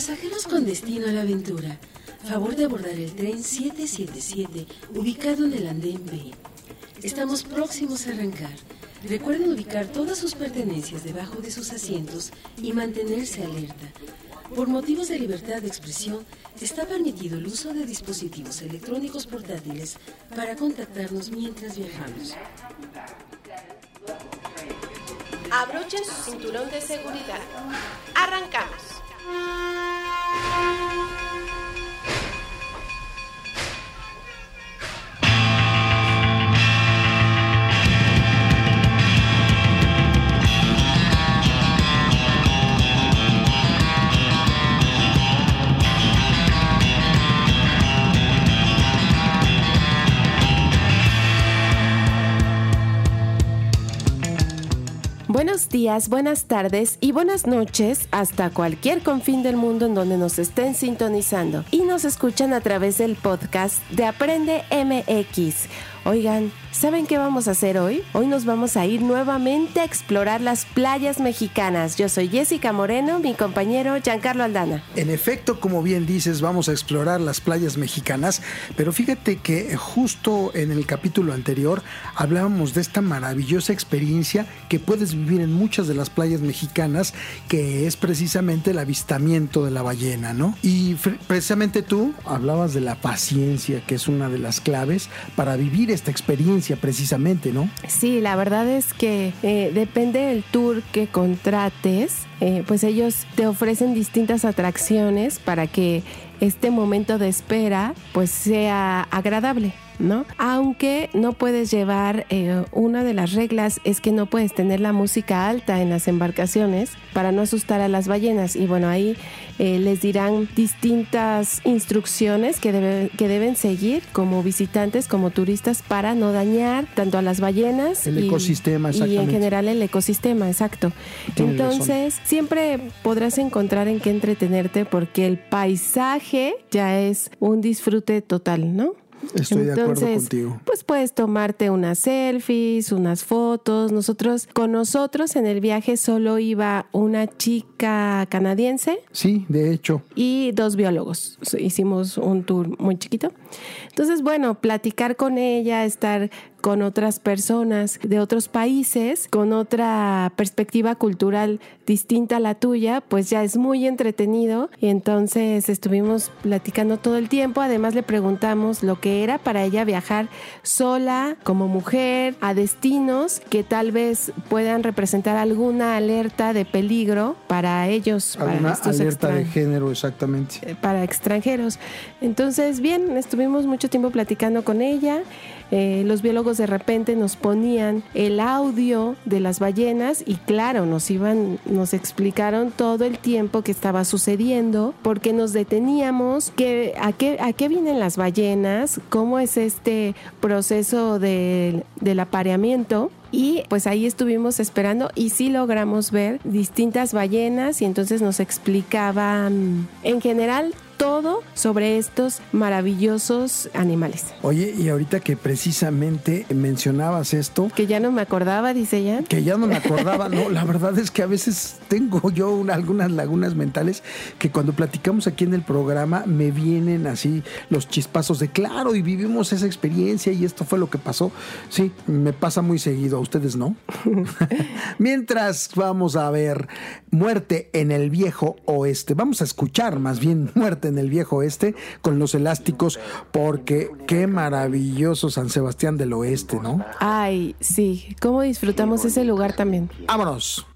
Pasajeros con destino a la aventura, favor de abordar el tren 777 ubicado en el andén B. Estamos próximos a arrancar. Recuerden ubicar todas sus pertenencias debajo de sus asientos y mantenerse alerta. Por motivos de libertad de expresión, está permitido el uso de dispositivos electrónicos portátiles para contactarnos mientras viajamos. Abrochen su cinturón de seguridad. Arrancamos. Música Buenos días, buenas tardes y buenas noches hasta cualquier confín del mundo en donde nos estén sintonizando y nos escuchan a través del podcast de Aprende MX. Oigan, ¿saben qué vamos a hacer hoy? Hoy nos vamos a ir nuevamente a explorar las playas mexicanas. Yo soy Jessica Moreno, mi compañero Giancarlo Aldana. En efecto, como bien dices, vamos a explorar las playas mexicanas, pero fíjate que justo en el capítulo anterior hablábamos de esta maravillosa experiencia que puedes vivir en muchas de las playas mexicanas, que es precisamente el avistamiento de la ballena, ¿no? Y precisamente tú hablabas de la paciencia, que es una de las claves para vivir esta experiencia precisamente, ¿no? Sí, la verdad es que eh, depende del tour que contrates, eh, pues ellos te ofrecen distintas atracciones para que este momento de espera pues sea agradable. ¿No? Aunque no puedes llevar, eh, una de las reglas es que no puedes tener la música alta en las embarcaciones para no asustar a las ballenas. Y bueno, ahí eh, les dirán distintas instrucciones que, que deben seguir como visitantes, como turistas, para no dañar tanto a las ballenas. El ecosistema, Y en general el ecosistema, exacto. Entonces, siempre podrás encontrar en qué entretenerte porque el paisaje ya es un disfrute total, ¿no? Estoy de acuerdo contigo. Pues puedes tomarte unas selfies, unas fotos. Nosotros, con nosotros en el viaje solo iba una chica canadiense. Sí, de hecho. Y dos biólogos. Hicimos un tour muy chiquito. Entonces, bueno, platicar con ella, estar con otras personas de otros países, con otra perspectiva cultural distinta a la tuya, pues ya es muy entretenido. Y entonces estuvimos platicando todo el tiempo. Además le preguntamos lo que era para ella viajar sola, como mujer, a destinos que tal vez puedan representar alguna alerta de peligro para ellos. Alguna alerta de género, exactamente. Eh, para extranjeros. Entonces, bien, estuvimos mucho tiempo platicando con ella. Eh, los biólogos de repente nos ponían el audio de las ballenas y claro, nos iban, nos explicaron todo el tiempo que estaba sucediendo, porque nos deteníamos, que, a, qué, a qué vienen las ballenas, cómo es este proceso del apareamiento. Y pues ahí estuvimos esperando y sí logramos ver distintas ballenas y entonces nos explicaban en general todo sobre estos maravillosos animales. Oye, y ahorita que precisamente mencionabas esto. Que ya no me acordaba, dice ella. Que ya no me acordaba, no, la verdad es que a veces tengo yo algunas lagunas mentales que cuando platicamos aquí en el programa me vienen así los chispazos de claro y vivimos esa experiencia y esto fue lo que pasó. Sí, me pasa muy seguido, a ustedes no. Mientras vamos a ver Muerte en el Viejo Oeste, vamos a escuchar más bien Muerte en el viejo oeste con los elásticos, porque qué maravilloso San Sebastián del Oeste, ¿no? Ay, sí, cómo disfrutamos ese lugar también. Vámonos.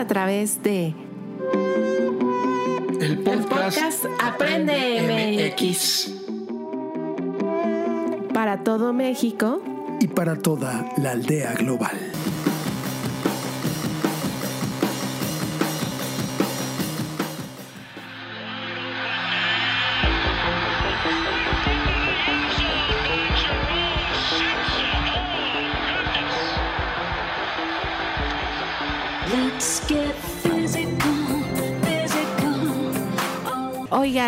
A través de El podcast, Aprende MX. Para todo México. Y para toda la aldea global.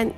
Oigan,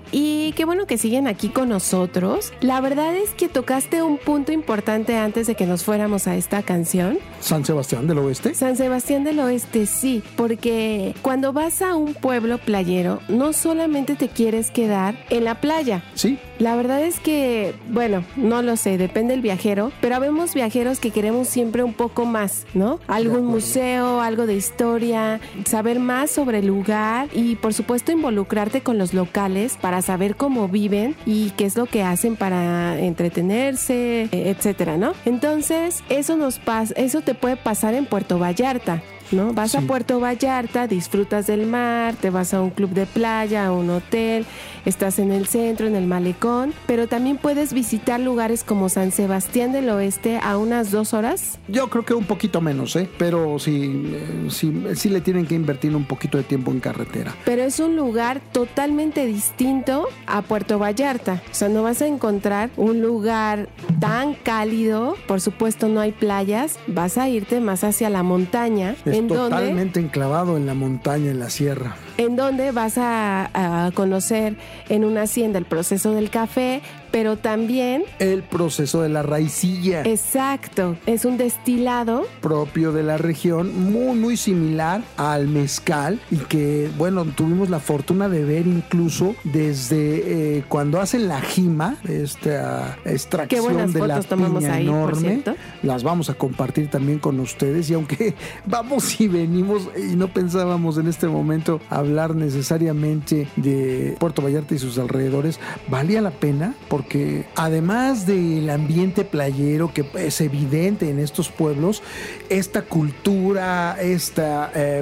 qué bueno que siguen aquí con nosotros. La verdad es que tocaste un punto importante antes de que nos fuéramos a esta canción. San Sebastián del Oeste. San Sebastián del Oeste, sí, porque cuando vas a un pueblo playero, no solamente te quieres quedar en la playa. Sí. La verdad es que, bueno, no lo sé, depende del viajero, pero habemos viajeros que queremos siempre un poco más, ¿no? Algún museo, algo de historia, saber más sobre el lugar y por supuesto involucrarte con los locales para saber cómo viven y qué es lo que hacen para entretenerse, etcétera, ¿no? Entonces, eso nos pasa, eso te puede pasar en Puerto Vallarta. ¿No? Vas a. Puerto Vallarta, disfrutas del mar, te vas a un club de playa, a un hotel, estás en el centro, en el malecón, pero también puedes visitar lugares como San Sebastián del Oeste a unas dos horas. Yo creo que un poquito menos, ¿eh? Pero sí, eh, sí, sí le tienen que invertir un poquito de tiempo en carretera. Pero es un lugar totalmente distinto a Puerto Vallarta. O sea, no vas a encontrar un lugar tan cálido. Por supuesto, no hay playas. Vas a irte más hacia la montaña. Es totalmente enclavado en la montaña, en la sierra. En donde vas a, a conocer en una hacienda el proceso del café, pero también, El proceso de la raicilla exacto, es un destilado. propio de la región, muy, muy similar al mezcal y que, bueno, tuvimos la fortuna de ver incluso desde eh, cuando hacen la jima, esta Qué extracción buenas de la tomamos piña ahí, por enorme. cierto. Las vamos a compartir también con ustedes y aunque vamos y venimos y no pensábamos en este momento hablar necesariamente de Puerto Vallarta y sus alrededores, valía la pena porque además del ambiente playero que es evidente en estos pueblos, esta cultura, este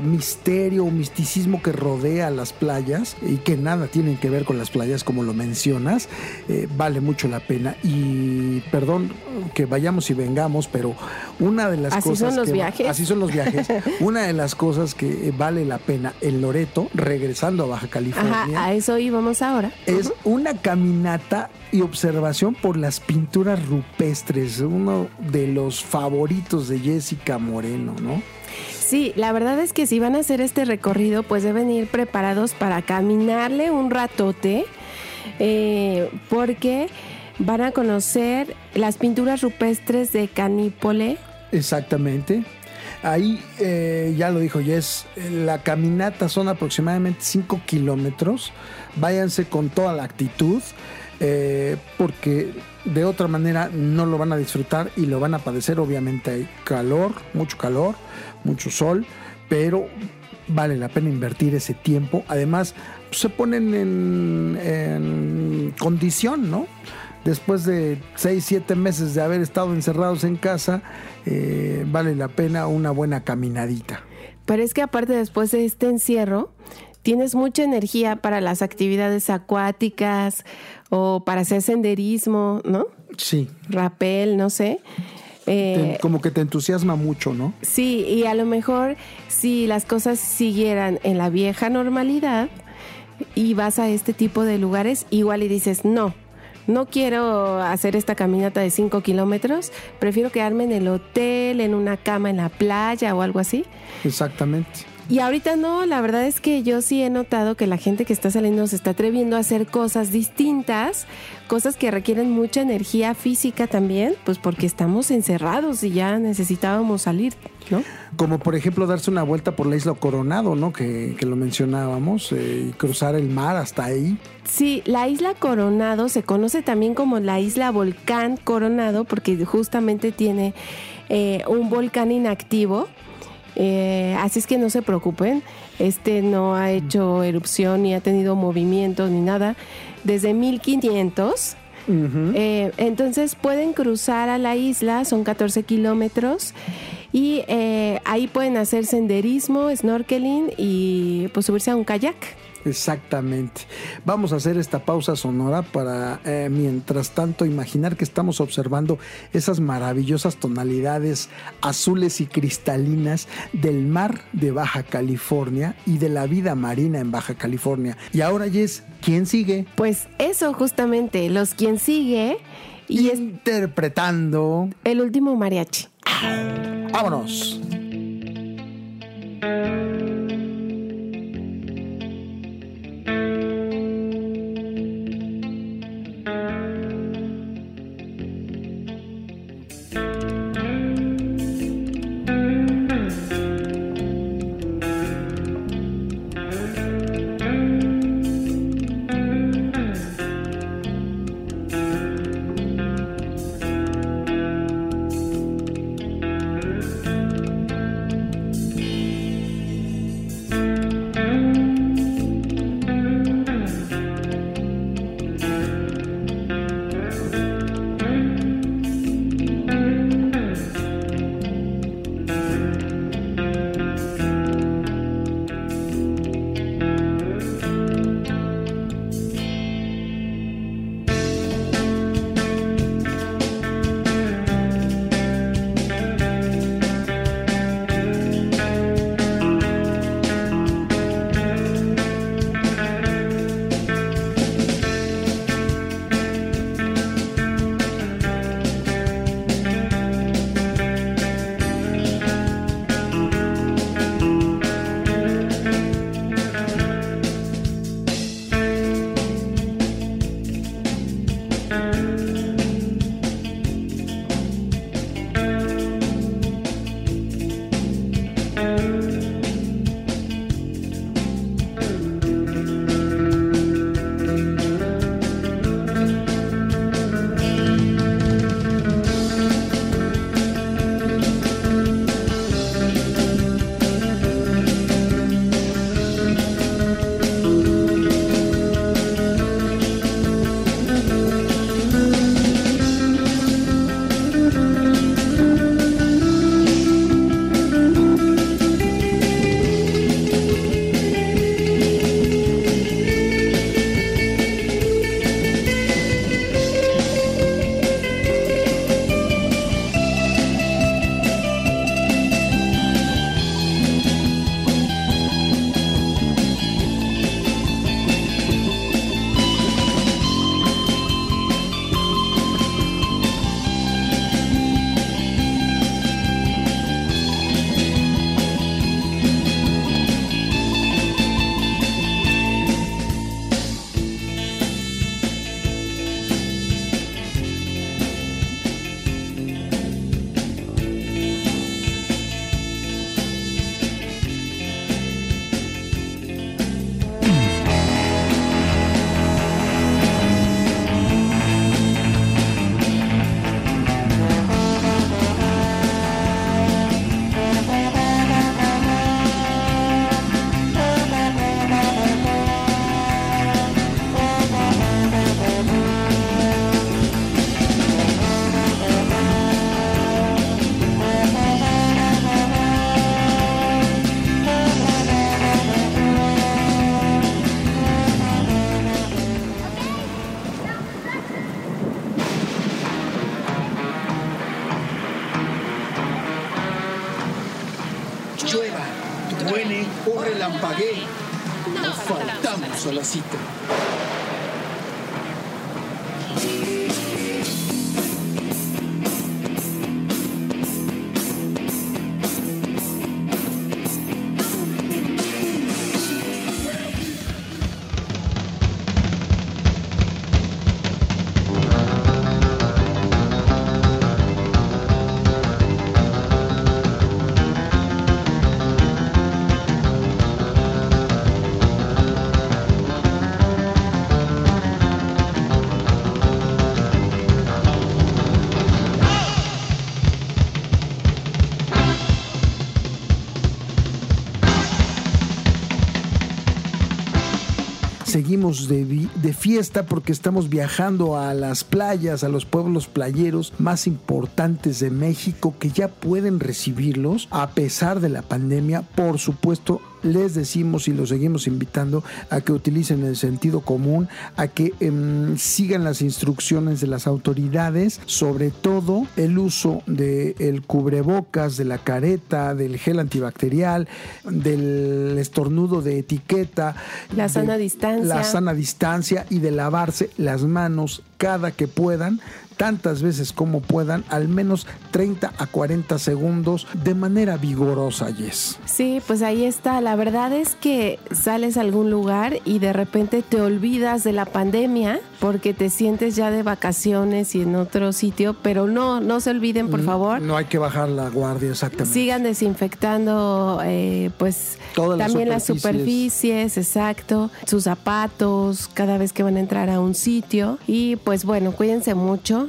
misterio o misticismo que rodea las playas y que nada tienen que ver con las playas como lo mencionas, eh, vale mucho la pena. Y perdón que vayamos y vengamos, pero una de las Así cosas son los que viajes. así son los viajes. una de las cosas que vale la pena en Loreto, regresando a Baja California, Ajá, a eso íbamos ahora. es una caminata y observación por las pinturas rupestres, uno de los favoritos de Jessica Moreno, ¿no? Sí, la verdad es que si van a hacer este recorrido, pues deben ir preparados para caminarle un ratote, eh, porque van a conocer las pinturas rupestres de Canípole. Exactamente. Ahí eh, ya lo dijo Jess, la caminata son aproximadamente 5 kilómetros. Váyanse con toda la actitud, eh, porque de otra manera no lo van a disfrutar y lo van a padecer. Obviamente hay calor, mucho calor, mucho sol, pero vale la pena invertir ese tiempo. Además, se ponen en, en condición, ¿no? Después de 6, 7 meses de haber estado encerrados en casa, eh, vale la pena una buena caminadita. Pero es que aparte después de este encierro, tienes mucha energía para las actividades acuáticas o para hacer senderismo, ¿no? Sí, Rapel, no sé. Eh, como que te entusiasma mucho, ¿no? Sí, y a lo mejor si las cosas siguieran en la vieja normalidad y vas a este tipo de lugares, igual y dices, no, no quiero hacer esta caminata de 5 kilómetros, prefiero quedarme en el hotel, en una cama en la playa o algo así. Exactamente. Y ahorita no, la verdad es que yo sí he notado que la gente que está saliendo se está atreviendo a hacer cosas distintas, cosas que requieren mucha energía física también, pues porque estamos encerrados y ya necesitábamos salir, ¿no? Como por ejemplo darse una vuelta por la isla Coronado, ¿no? Que, que lo mencionábamos, eh, y cruzar el mar hasta ahí. Sí, la isla Coronado se conoce también como la isla Volcán Coronado porque justamente tiene eh, un volcán inactivo. Eh, así es que no se preocupen, este no ha hecho erupción ni ha tenido movimiento ni nada desde 1500. Ujú. Eh, entonces pueden cruzar a la isla, son 14 kilómetros Y eh, ahí pueden hacer senderismo, snorkeling y pues subirse a un kayak. Exactamente. Vamos a hacer esta pausa sonora para, eh, mientras tanto, imaginar que estamos observando esas maravillosas tonalidades azules y cristalinas del mar de Baja California y de la vida marina en Baja California. Y ahora, Jess, ¿quién sigue? Pues eso justamente, los quien sigue y Interpretando. el último mariachi. Vámonos. De fiesta porque estamos viajando a las playas, a los pueblos playeros más importantes de México que ya pueden recibirlos a pesar de la pandemia. Por supuesto, les decimos y los seguimos invitando a que utilicen el sentido común, a que em, sigan las instrucciones de las autoridades, sobre todo el uso del cubrebocas, de la careta, del gel antibacterial, del estornudo de etiqueta, La de sana distancia. la sana distancia y de lavarse las manos cada que puedan tantas veces como puedan, al menos 30 a 40 segundos de manera vigorosa, Yes. Sí, pues ahí está. La verdad es que sales a algún lugar y de repente te olvidas de la pandemia porque te sientes ya de vacaciones y en otro sitio, pero no, no se olviden, por favor. No hay que bajar la guardia, exactamente. Sigan desinfectando, eh, pues Todas también las superficies. superficies, exacto, sus zapatos cada vez que van a entrar a un sitio y pues bueno, cuídense mucho.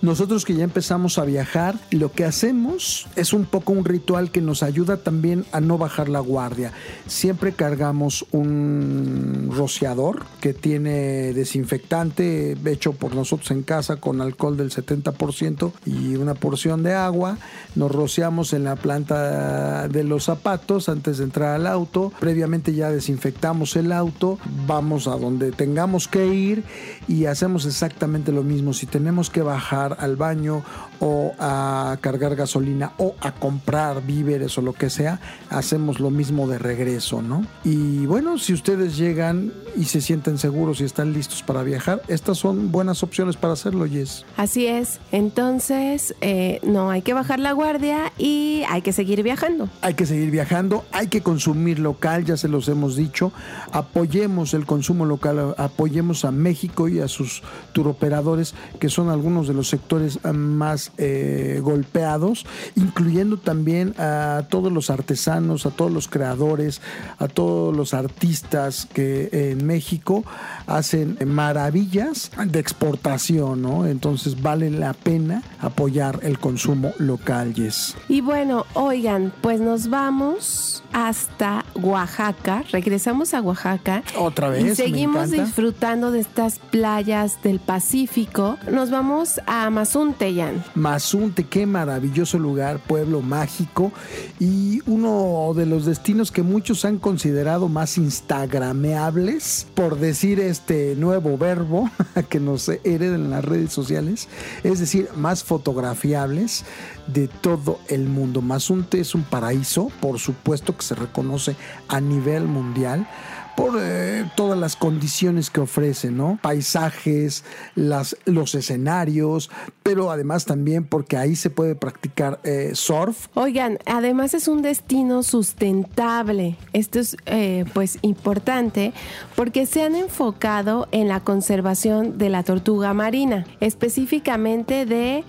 Nosotros que ya empezamos a viajar, lo que hacemos es un poco un ritual que nos ayuda también a no bajar la guardia. Siempre cargamos un rociador que tiene desinfectante hecho por nosotros en casa con alcohol del 70% y una porción de agua. Nos rociamos en la planta de los zapatos antes de entrar al auto. Previamente ya desinfectamos el auto, vamos a donde tengamos que ir y hacemos exactamente lo mismo. Si tenemos que bajar al baño o a cargar gasolina o a comprar víveres o lo que sea, hacemos lo mismo de regreso, ¿no? Y bueno, si ustedes llegan y se sienten seguros y están listos para viajar, estas son buenas opciones para hacerlo, Yes. Así es, entonces eh, no hay que bajar la guardia y hay que seguir viajando. Hay que seguir viajando, hay que consumir local, ya se los hemos dicho. Apoyemos el consumo local, apoyemos a México y a sus turoperadores, que son algunos de los sectores eh, más eh, golpeados, incluyendo también a todos los artesanos, a todos los creadores, a todos los artistas que en México hacen maravillas de exportación, ¿no? Entonces vale la pena apoyar el consumo local, Yes. Y bueno, oigan, pues nos vamos hasta Oaxaca, regresamos a Oaxaca. Otra vez, Y seguimos disfrutando de estas playas del Pacífico. Nos vamos a Mazunte, Jan. Mazunte, qué maravilloso lugar, pueblo mágico y uno de los destinos que muchos han considerado más instagrameables, por decir este nuevo verbo que nos hereden en las redes sociales, es decir, más fotografiables de todo el mundo. Mazunte es un paraíso, por supuesto que se reconoce a nivel mundial por eh, todas las condiciones que ofrece, ¿no? Paisajes, las, los escenarios, pero además también porque ahí se puede practicar eh, surf. Oigan, además es un destino sustentable. Esto es eh, pues importante porque se han enfocado en la conservación de la tortuga marina, específicamente de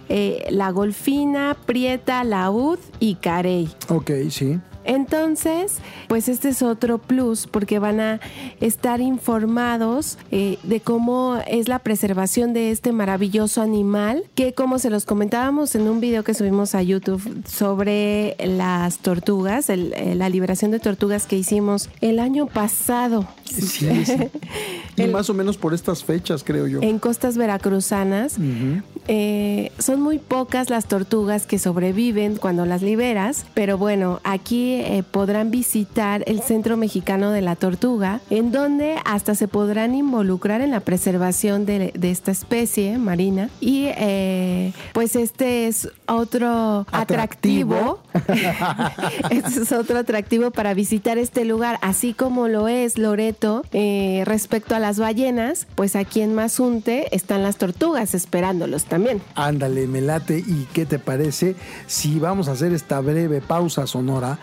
la golfina, prieta, laúd y carey. Ok, sí. Entonces, pues este es otro plus porque van a estar informados eh, de cómo es la preservación de este maravilloso animal, que como se los comentábamos en un video que subimos a YouTube sobre las tortugas, el- eh, la liberación de tortugas que hicimos el año pasado. Sí, sí. Y El- más o menos por estas fechas, creo yo. En costas veracruzanas eh, son muy pocas las tortugas que sobreviven cuando las liberas, pero bueno, aquí eh, podrán visitar el Centro Mexicano de la Tortuga, en donde hasta se podrán involucrar en la preservación de, de esta especie marina. Y eh, pues este es otro Atractivo. atractivo. este es otro atractivo para visitar este lugar, así como lo es Loreto eh, respecto a las ballenas, pues aquí en Mazunte están las tortugas esperándolos también. Ándale, me late. ¿Y qué te parece si vamos a hacer esta breve pausa sonora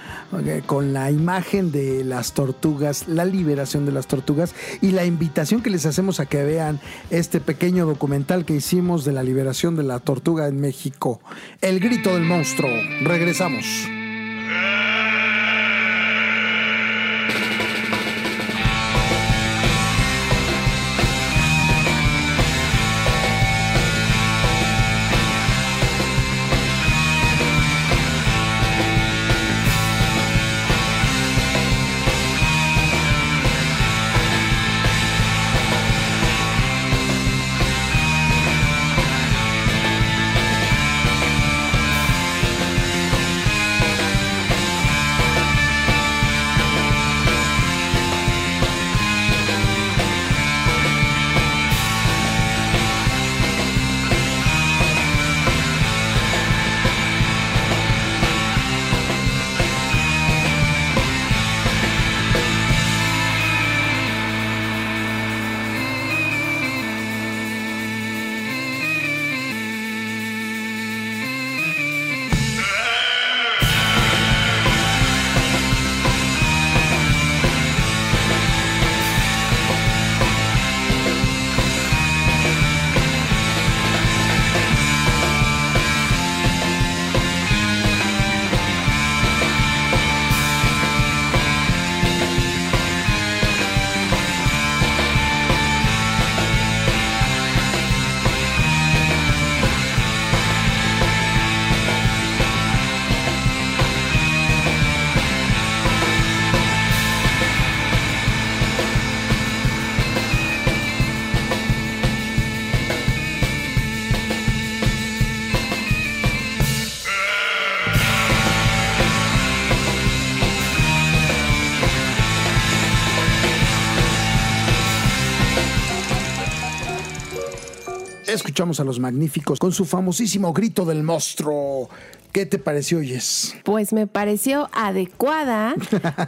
con la imagen de las tortugas, la liberación de las tortugas y la invitación que les hacemos a que vean este pequeño documental que hicimos de la liberación de la tortuga en México? El grito del monstruo. Regresamos. Escuchamos a los magníficos con su famosísimo grito del monstruo. ¿Qué te pareció, Yes? Pues me pareció adecuada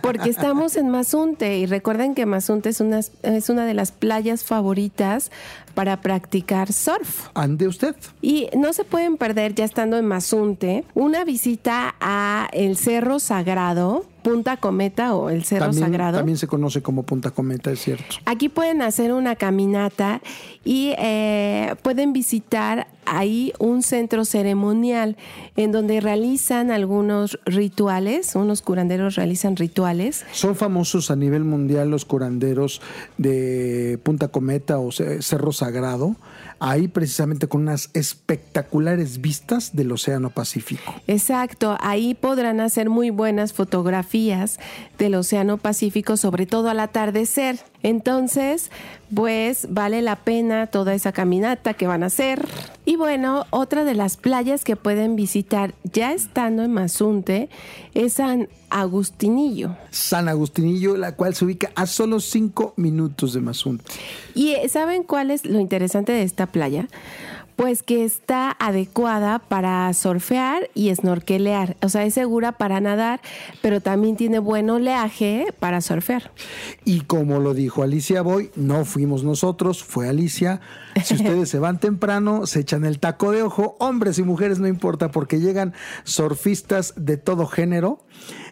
porque estamos en Mazunte y recuerden que Mazunte es una, es una de las playas favoritas para practicar surf. Ande usted. Y no se pueden perder, ya estando en Mazunte, una visita a el Cerro Sagrado, Punta Cometa o el Cerro También, Sagrado. también se conoce como Punta Cometa, es cierto. Aquí pueden hacer una caminata y eh, pueden visitar ahí un centro ceremonial en donde realizan algunos rituales, unos curanderos realizan rituales. Son famosos a nivel mundial los curanderos de Punta Cometa o Ce- Cerro Sagrado, ahí precisamente con unas espectaculares vistas del Océano Pacífico. Exacto, ahí podrán hacer muy buenas fotografías del Océano Pacífico, sobre todo al atardecer. Entonces, pues vale la pena toda esa caminata que van a hacer. Y bueno, otra de las playas que pueden visitar ya estando en Mazunte es San Agustinillo. San Agustinillo, la cual se ubica a solo cinco minutos de Mazunte. ¿Y saben cuál es lo interesante de esta playa? Pues que está adecuada para surfear y snorkelear. O sea, es segura para nadar, pero también tiene buen oleaje para surfear. Y como lo dijo Alicia Boy, no fuimos nosotros, fue Alicia. Si ustedes se van temprano, se echan el taco de ojo, hombres y mujeres no importa, porque llegan surfistas de todo género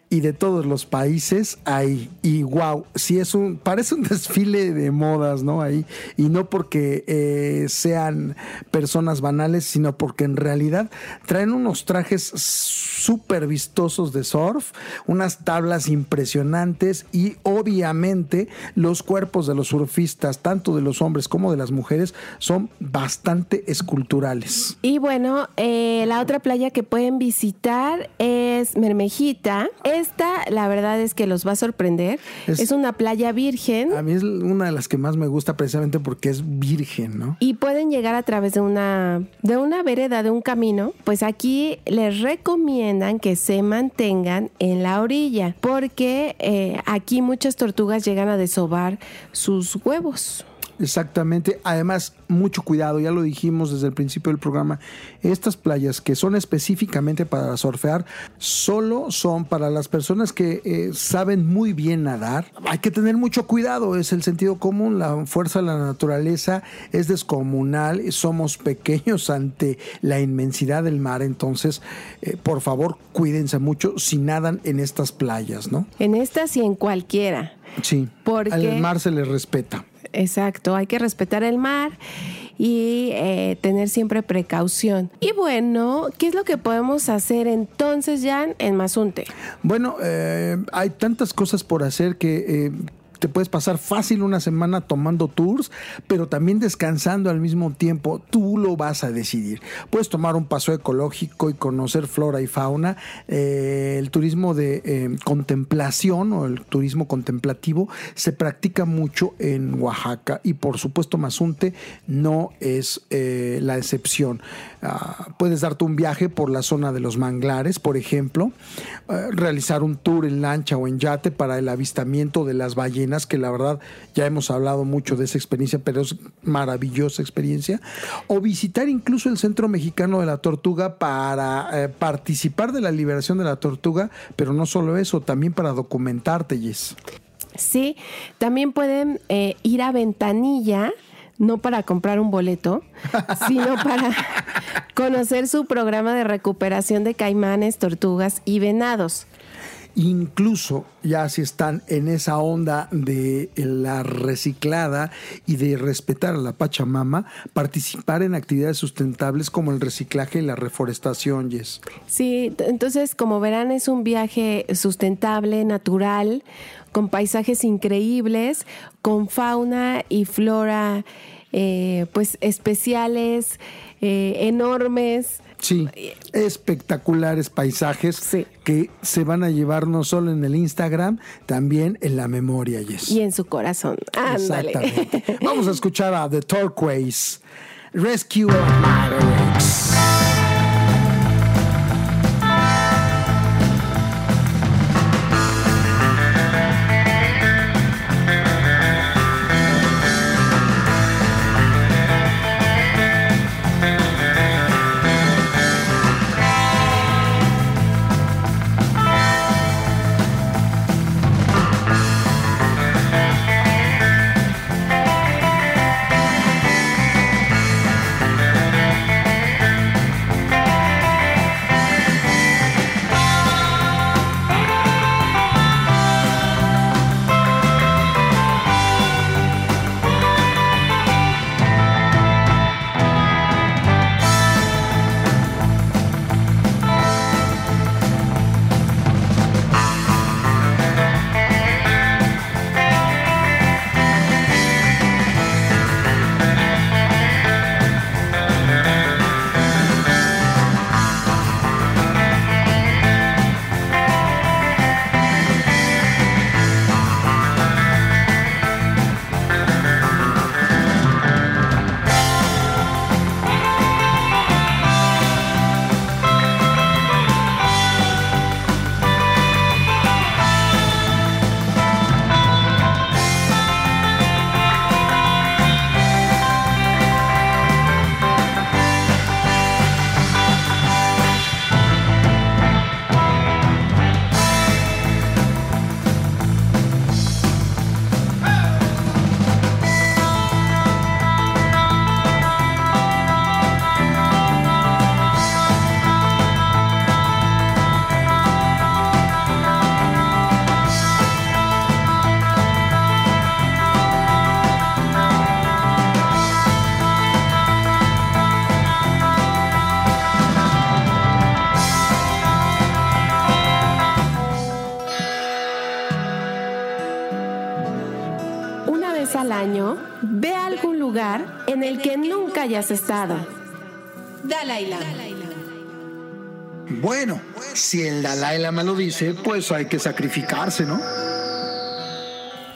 y de todos los países ahí. Y wow, si es un, parece un desfile de modas, ¿no? Ahí. Y no porque eh, sean personas banales, sino porque en realidad traen unos trajes súper vistosos de surf, unas tablas impresionantes y obviamente los cuerpos de los surfistas, tanto de los hombres como de las mujeres, son bastante esculturales. Y bueno, eh, la otra playa que pueden visitar es Mermejita. Esta, la verdad es que los va a sorprender. Es- Es, una playa virgen. A mí es una de las que más me gusta precisamente porque es virgen, ¿no? y pueden llegar a través de una de una vereda de un camino, pues aquí les recomiendan que se mantengan en la orilla, porque eh, aquí muchas tortugas llegan a desovar sus huevos. Exactamente. Además, mucho cuidado, ya lo dijimos desde el principio del programa, estas playas que son específicamente para surfear, solo son para las personas que eh, saben muy bien nadar. Hay que tener mucho cuidado, es el sentido común, la fuerza de la naturaleza es descomunal, somos pequeños ante la inmensidad del mar, entonces, eh, por favor, cuídense mucho si nadan en estas playas, ¿no? En estas y en cualquiera. Sí, Porque- al mar se les respeta. Exacto, hay que respetar el mar y eh, tener siempre precaución. Y bueno, ¿qué es lo que podemos hacer entonces, Jan, en Mazunte? Bueno, eh, hay tantas cosas por hacer que eh, te puedes pasar fácil una semana tomando tours, pero también descansando al mismo tiempo. Tú lo vas a decidir. Puedes tomar un paso ecológico y conocer flora y fauna. Eh, el turismo de eh, contemplación o el turismo contemplativo se practica mucho en Oaxaca y por supuesto Mazunte no es eh, la excepción. Ah, puedes darte un viaje por la zona de los manglares, por ejemplo, eh, realizar un tour en lancha o en yate para el avistamiento de las ballenas, que la verdad ya hemos hablado mucho de esa experiencia, pero es maravillosa experiencia, o visitar incluso el Centro Mexicano de la Tortuga para eh, participar de la liberación de la tortuga, pero no solo eso, también para documentarte, Jess. Sí, también pueden eh, ir a Ventanilla, no para comprar un boleto, sino para conocer su programa de recuperación de caimanes, tortugas y venados. Incluso ya si están en esa onda de la reciclada y de respetar a la Pachamama, participar en actividades sustentables como el reciclaje y la reforestación, Yes. Sí, entonces como verán es un viaje sustentable, natural, con paisajes increíbles, con fauna y flora eh, pues especiales, eh, enormes. Sí, espectaculares paisajes Sí. que se van a llevar no solo en el Instagram, también en la memoria. Y en su corazón. Ándale. Exactamente. Vamos a escuchar a The Turquoise, Rescue of Mavericks. En el que nunca hayas estado. Dalai Lama. Bueno, si el Dalai Lama lo dice, pues hay que sacrificarse, ¿no?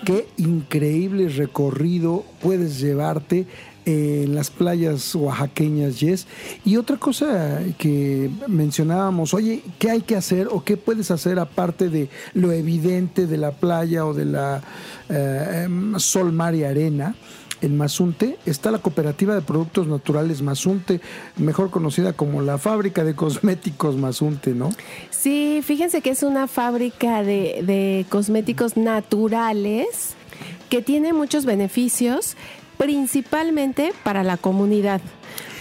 Qué increíble recorrido puedes llevarte en las playas oaxaqueñas, Yes. Y otra cosa que mencionábamos, oye, ¿qué hay que hacer o qué puedes hacer aparte de lo evidente de la playa o de la eh, sol, mar y arena? En Mazunte está la Cooperativa de Productos Naturales Mazunte, mejor conocida como la Fábrica de Cosméticos Mazunte, ¿no? Sí, fíjense que es una fábrica de, de cosméticos naturales que tiene muchos beneficios, principalmente para la comunidad.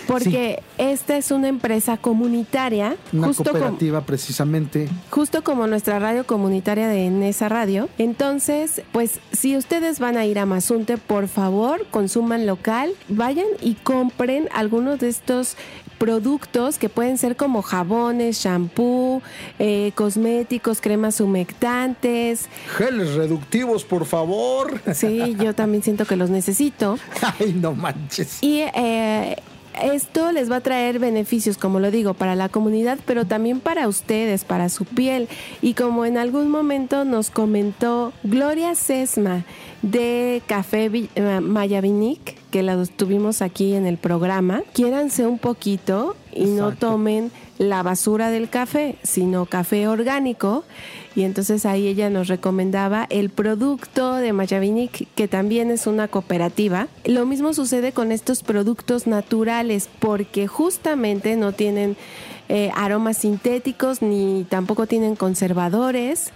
Porque esta es una empresa comunitaria. Una justo como- cooperativa precisamente. justo como nuestra radio comunitaria de Nesa Radio. Entonces, pues si ustedes van a ir a Mazunte, por favor, consuman local, vayan y compren algunos de estos productos que pueden ser como jabones, shampoo, eh, cosméticos, cremas humectantes. Geles reductivos, por favor. Sí, yo también siento que los necesito. Ay, no manches. Y eh, esto les va a traer beneficios, como lo digo, para la comunidad, pero también para ustedes, para su piel. Y como en algún momento nos comentó Gloria Sesma de Café eh, Mayavinic, que la tuvimos aquí en el programa, quiéranse un poquito y no tomen la basura del café, sino café orgánico. Y entonces ahí ella nos recomendaba el producto de Mayavinic, que también es una cooperativa. Lo mismo sucede con estos productos naturales, porque justamente no tienen eh, aromas sintéticos ni tampoco tienen conservadores.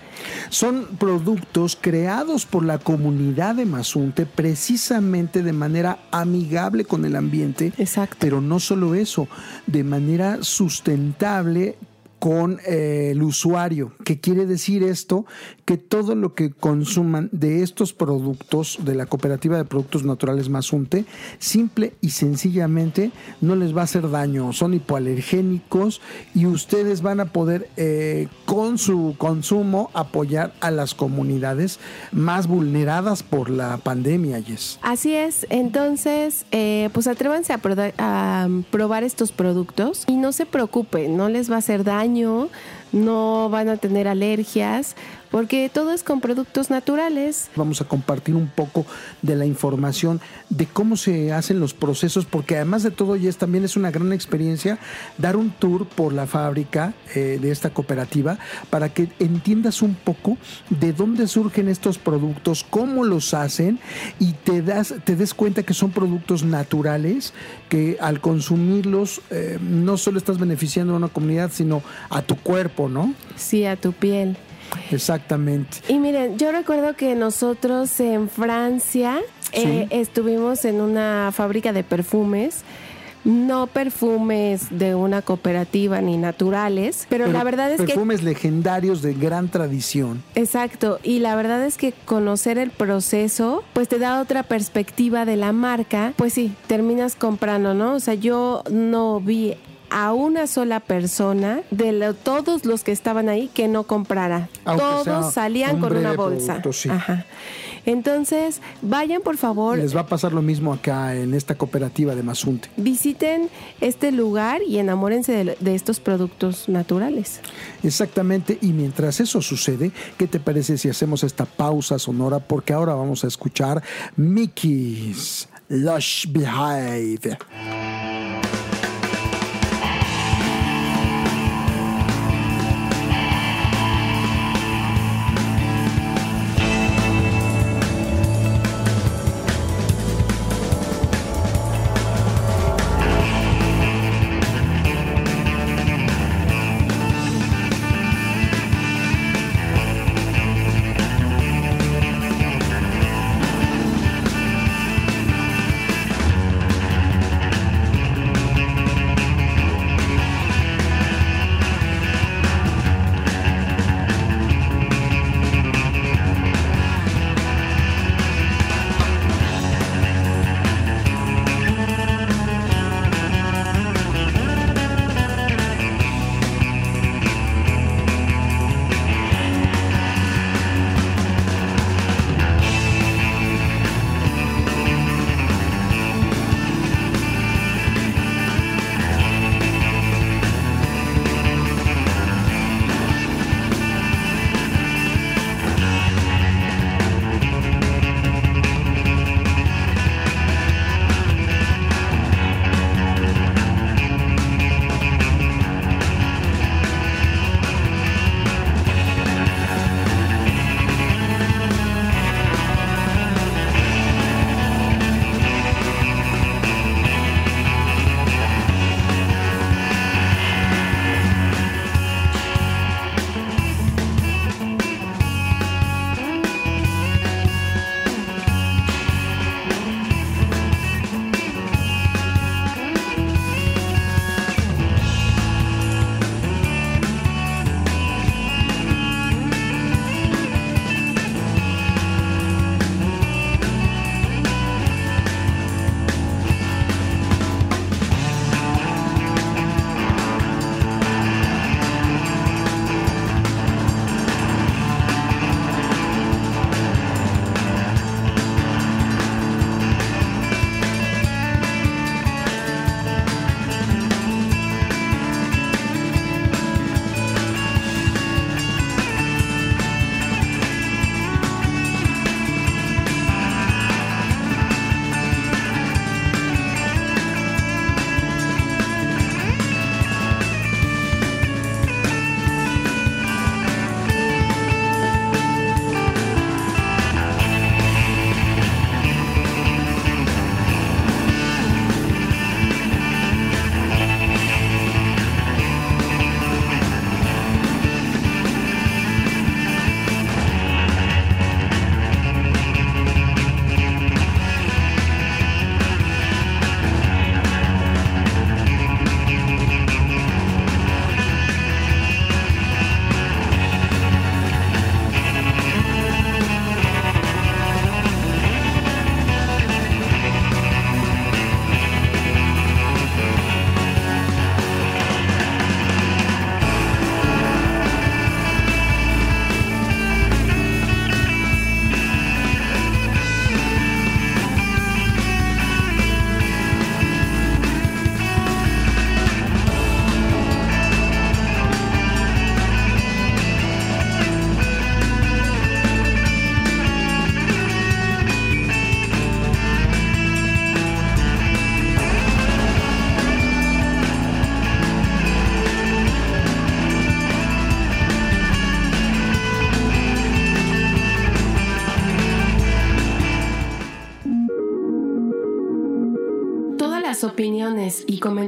Son productos creados por la comunidad de Mazunte precisamente de manera amigable con el ambiente. Exacto. Pero no solo eso, de manera sustentable con eh, el usuario. ¿Qué quiere decir esto? Que todo lo que consuman de estos productos de la Cooperativa de Productos Naturales Mazunte, simple y sencillamente no les va a hacer daño. Son hipoalergénicos y ustedes van a poder eh, con su consumo apoyar a las comunidades más vulneradas por la pandemia, Yes. Así es, entonces, eh, pues atrévanse a, a probar estos productos y no se preocupen, no les va a hacer daño, no van a tener alergias, porque todo es con productos naturales. Vamos a compartir un poco de la información de cómo se hacen los procesos, porque además de todo, Yes, también es una gran experiencia dar un tour por la fábrica eh, de esta cooperativa para que entiendas un poco de dónde surgen estos productos, cómo los hacen y te, das, te des cuenta que son productos naturales que al consumirlos eh, no solo estás beneficiando a una comunidad, sino a tu cuerpo, ¿no? Sí, a tu piel. Exactamente. Y miren, yo recuerdo que nosotros en Francia eh, estuvimos en una fábrica de perfumes. No perfumes de una cooperativa ni naturales, pero, la verdad es que perfumes legendarios de gran tradición. Exacto, y la verdad es que conocer el proceso, pues te da otra perspectiva de la marca, pues sí, terminas comprando, ¿no? O sea, yo no vi a una sola persona de lo- todos los que estaban ahí que no comprara. Aunque todos salían con una bolsa. producto, sí. Ajá. Entonces, vayan por favor, Les va a pasar lo mismo acá en esta cooperativa de Mazunte. visiten este lugar y enamórense de, de estos productos naturales. Exactamente, y mientras eso sucede, ¿qué te parece si hacemos esta pausa sonora? Porque ahora vamos a escuchar Mickey's Lush Behind.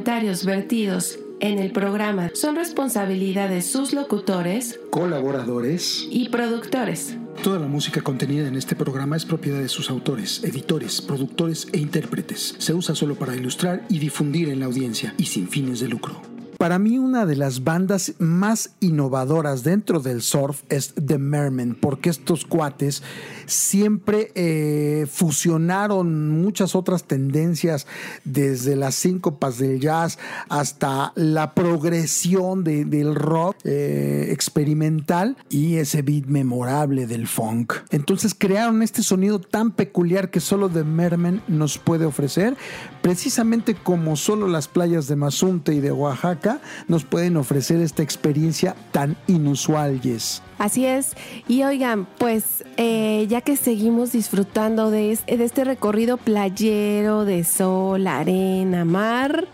Comentarios vertidos en el programa son responsabilidad de sus locutores, Colaboradores. y productores. Toda la música contenida en este programa es propiedad de sus autores, editores, productores e intérpretes. Se usa solo para ilustrar y difundir en la audiencia y sin fines de lucro. Para mí una de las bandas más innovadoras dentro del surf es The Mermen, porque estos cuates siempre eh, fusionaron muchas otras tendencias, desde las síncopas del jazz hasta la progresión de- del rock eh, experimental y ese beat memorable del funk. Entonces crearon este sonido tan peculiar que solo The Mermen nos puede ofrecer, precisamente como solo las playas de Mazunte y de Oaxaca nos pueden ofrecer esta experiencia tan inusual, Yes. Así es. Y oigan, pues eh, ya que seguimos disfrutando de, es- de este recorrido playero de sol, arena, mar,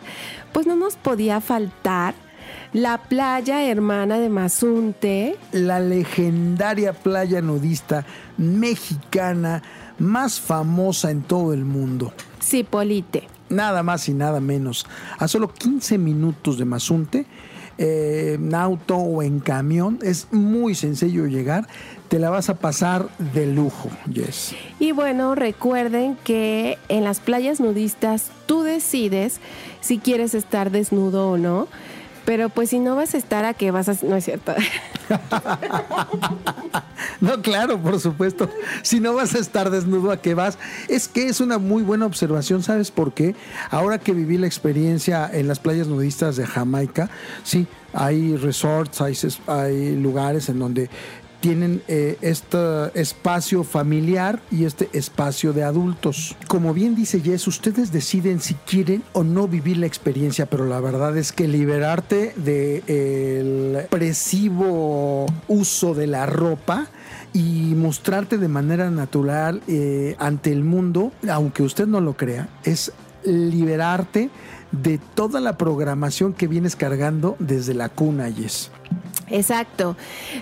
pues no nos podía faltar la playa hermana de Mazunte. la legendaria playa nudista mexicana más famosa en todo el mundo. Cipolite. Nada más y nada menos. A solo 15 minutos de Mazunte, eh, en auto o en camión, es muy sencillo llegar. Te la vas a pasar de lujo, Yes. Y bueno, recuerden que en las playas nudistas tú decides si quieres estar desnudo o no. Pero pues si no vas a estar a que vas a... No es cierto. No, claro, por supuesto. Si no vas a estar desnudo, ¿a qué vas? Es que es una muy buena observación, ¿sabes por qué? Ahora que viví la experiencia en las playas nudistas de Jamaica, sí, hay resorts, hay, hay lugares en donde tienen eh, este espacio familiar y este espacio de adultos. Como bien dice Jess, ustedes deciden si quieren o no vivir la experiencia, pero la verdad es que liberarte del presivo uso de la ropa y mostrarte de manera natural eh, ante el mundo, aunque usted no lo crea, es liberarte de toda la programación que vienes cargando desde la cuna, Jess. Exacto.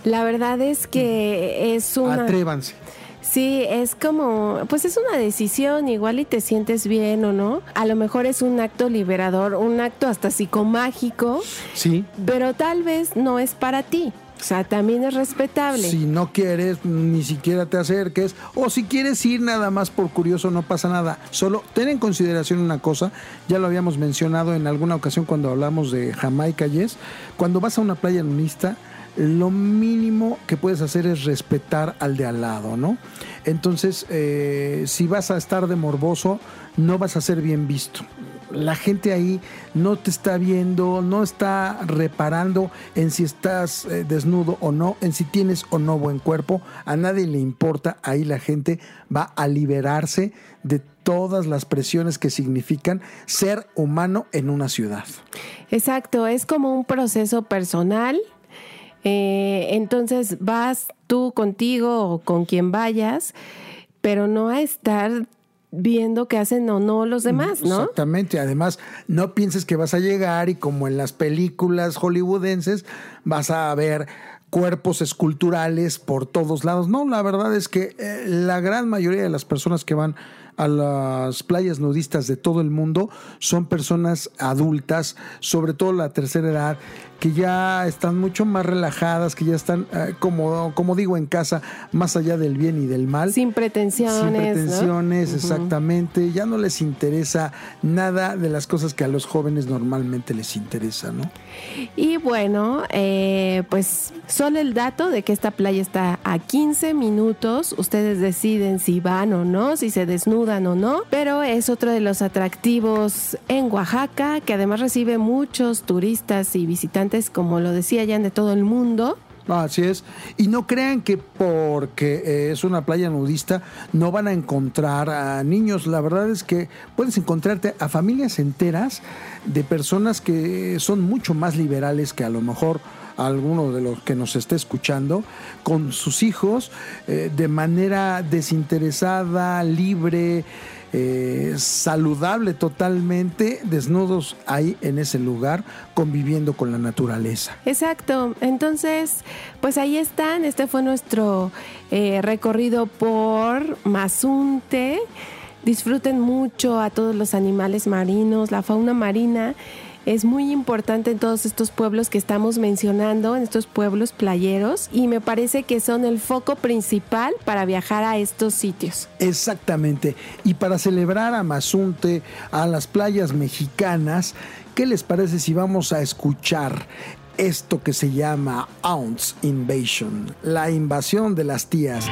La verdad es que es una... Atrévanse. Sí, es como, pues es una decisión, igual y te sientes bien o no. A lo mejor es un acto liberador, un acto hasta psicomágico, Sí. pero tal vez no es para ti. O sea, también es respetable. Si no quieres, ni siquiera te acerques. O si quieres ir nada más por curioso, no pasa nada. Solo ten en consideración una cosa, ya lo habíamos mencionado en alguna ocasión cuando hablamos de Jamaica, Yes. Cuando vas a una playa nudista, lo mínimo que puedes hacer es respetar al de al lado, ¿no? Entonces, eh, si vas a estar de morboso, no vas a ser bien visto. La gente ahí no te está viendo, no está reparando en si estás eh, desnudo o no, en si tienes o no buen cuerpo. A nadie le importa. Ahí la gente va a liberarse de todas las presiones que significan ser humano en una ciudad. Exacto, es como un proceso personal. Eh, entonces vas tú contigo o con quien vayas, pero no a estar viendo qué hacen o no los demás, ¿no? Exactamente. Además, no pienses que vas a llegar y como en las películas hollywoodenses vas a ver cuerpos esculturales por todos lados. No, la verdad es que eh, la gran mayoría de las personas que van a las playas nudistas de todo el mundo son personas adultas, sobre todo la tercera edad, que ya están mucho más relajadas, que ya están, eh, como, como digo, en casa, más allá del bien y del mal. Sin pretensiones. Sin ¿no? pretensiones, exactamente. Ya no les interesa nada de las cosas que a los jóvenes normalmente les interesa, ¿no? Y bueno, eh, pues solo el dato de que esta playa está a 15 minutos. Ustedes deciden si van o no, si se desnudan o no. Pero es otro de los atractivos en Oaxaca, que además recibe muchos turistas y visitantes, como lo decía ya de todo el mundo. Así es. Y no crean que porque eh, es una playa nudista no van a encontrar a niños. La verdad es que puedes encontrarte a familias enteras de personas que son mucho más liberales que a lo mejor alguno de los que nos esté escuchando, con sus hijos eh, de manera desinteresada, libre, eh, saludable totalmente, desnudos ahí en ese lugar, conviviendo con la naturaleza. Exacto. Entonces, pues ahí están. Este fue nuestro eh, recorrido por Mazunte. disfruten mucho a todos los animales marinos, la fauna marina es muy importante en todos estos pueblos que estamos mencionando, en estos pueblos playeros, y me parece que son el foco principal para viajar a estos sitios. Exactamente. Y para celebrar a Mazunte, a las playas mexicanas, ¿qué les parece si vamos a escuchar esto que se llama Ounce Invasion, la invasión de las tías?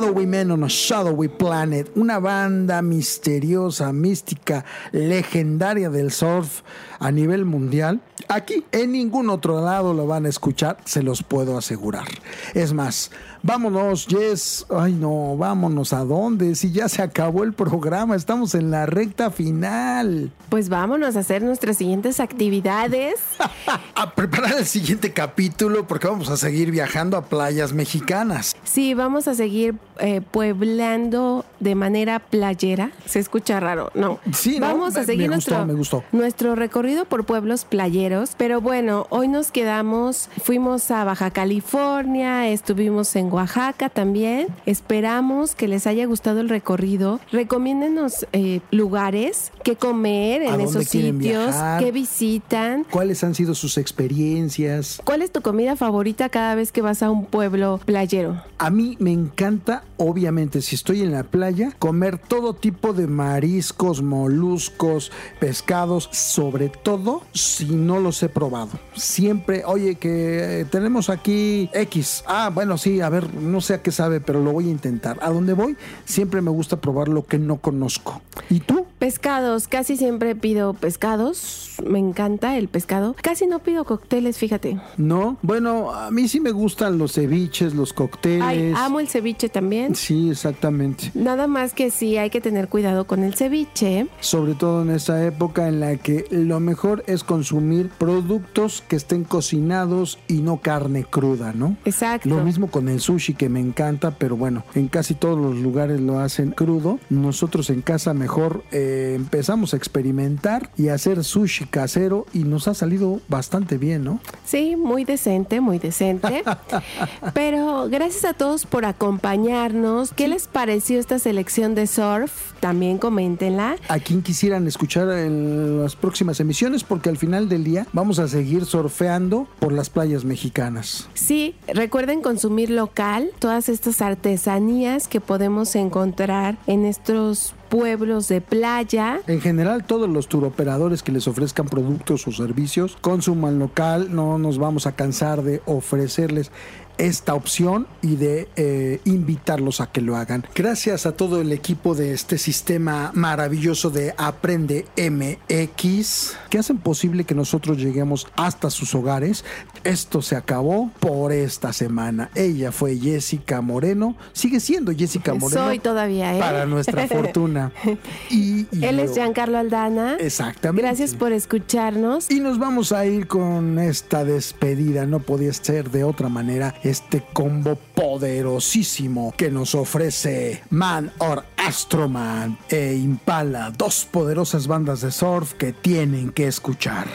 Shadowy Men on a Shadowy Planet, una banda misteriosa, mística, legendaria del surf a nivel mundial. Aquí, en ningún otro lado lo van a escuchar, se los puedo asegurar. Es más, vámonos, Jess. Ay, no, vámonos a dónde. Si ya se acabó el programa, estamos en la recta final. Pues vámonos a hacer nuestras siguientes actividades. a preparar el siguiente capítulo porque vamos a seguir viajando a playas mexicanas. Sí, vamos a seguir eh, pueblando de manera playera. Se escucha raro, no. Sí, no, vamos a seguir me gustó, nuestro, me gustó. nuestro recorrido por pueblos playeros. Pero bueno, hoy nos quedamos, fuimos a Baja California, estuvimos en Oaxaca también. Esperamos que les haya gustado el recorrido. Recomiéndenos eh, lugares que comer ¿A en esos sitios, que visitan. ¿Cuáles han sido sus experiencias? ¿Cuál es tu comida favorita cada vez que vas a un pueblo playero? A mí me encanta, obviamente, si estoy en la playa, comer todo tipo de mariscos, moluscos, pescados, sobre todo si no los he probado. Siempre, oye, que eh, tenemos aquí X. Ah, bueno, sí, a ver, no sé a qué sabe, pero lo voy a intentar. A donde voy, siempre me gusta probar lo que no conozco. ¿Y tú? Pescados, casi siempre pido pescados. Me encanta el pescado. Casi no pido cócteles, fíjate. No, bueno, a mí sí me gustan los ceviches, los cócteles. Ay, amo el ceviche también. Sí, exactamente. Nada más que sí hay que tener cuidado con el ceviche. Sobre todo en esta época en la que lo mejor es consumir productos que estén cocinados y no carne cruda, ¿no? Exacto. Lo mismo con el sushi que me encanta, pero bueno, en casi todos los lugares lo hacen crudo. Nosotros en casa mejor eh, empezamos a experimentar y a hacer sushi casero y nos ha salido bastante bien, ¿no? Sí, muy decente, muy decente. Pero gracias a todos por acompañarnos. ¿Qué les pareció esta selección de surf? También coméntenla. a quien quisieran escuchar en las próximas emisiones, porque al final del día vamos a seguir surfeando por las playas mexicanas. Sí, recuerden consumir local, todas estas artesanías que podemos encontrar en estos pueblos de playa. En general, todos los turoperadores que les ofrezcan productos o servicios, consuman local, no nos vamos a cansar de ofrecerles esta opción y de eh, invitarlos a que lo hagan. Gracias a todo el equipo de este sistema maravilloso de Aprende MX que hacen posible que nosotros lleguemos hasta sus hogares. Esto se acabó por esta semana. Ella fue Jessica Moreno, sigue siendo Jessica Moreno Soy todavía, ¿eh? para nuestra fortuna. Y, y Él es yo- Giancarlo Aldana. Exactamente. Gracias por escucharnos. Y nos vamos a ir con esta despedida, no podía ser de otra manera, este combo poderosísimo que nos ofrece Man or Astroman e Impala, dos poderosas bandas de surf que tienen que escuchar.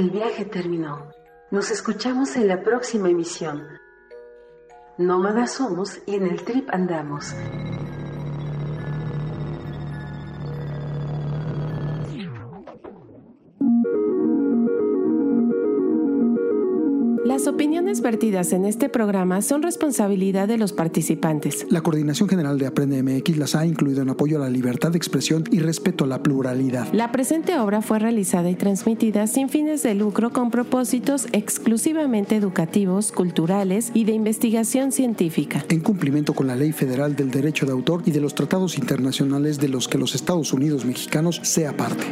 El viaje terminó. Nos escuchamos en la próxima emisión. Nómadas somos y en el trip andamos. Opiniones vertidas en este programa son responsabilidad de los participantes. La Coordinación General de Aprende MX las ha incluido en apoyo a la libertad de expresión y respeto a la pluralidad. La presente obra fue realizada y transmitida sin fines de lucro con propósitos exclusivamente educativos, culturales y de investigación científica. En cumplimiento con la Ley Federal del Derecho de Autor y de los tratados internacionales de los que los Estados Unidos mexicanos sea parte.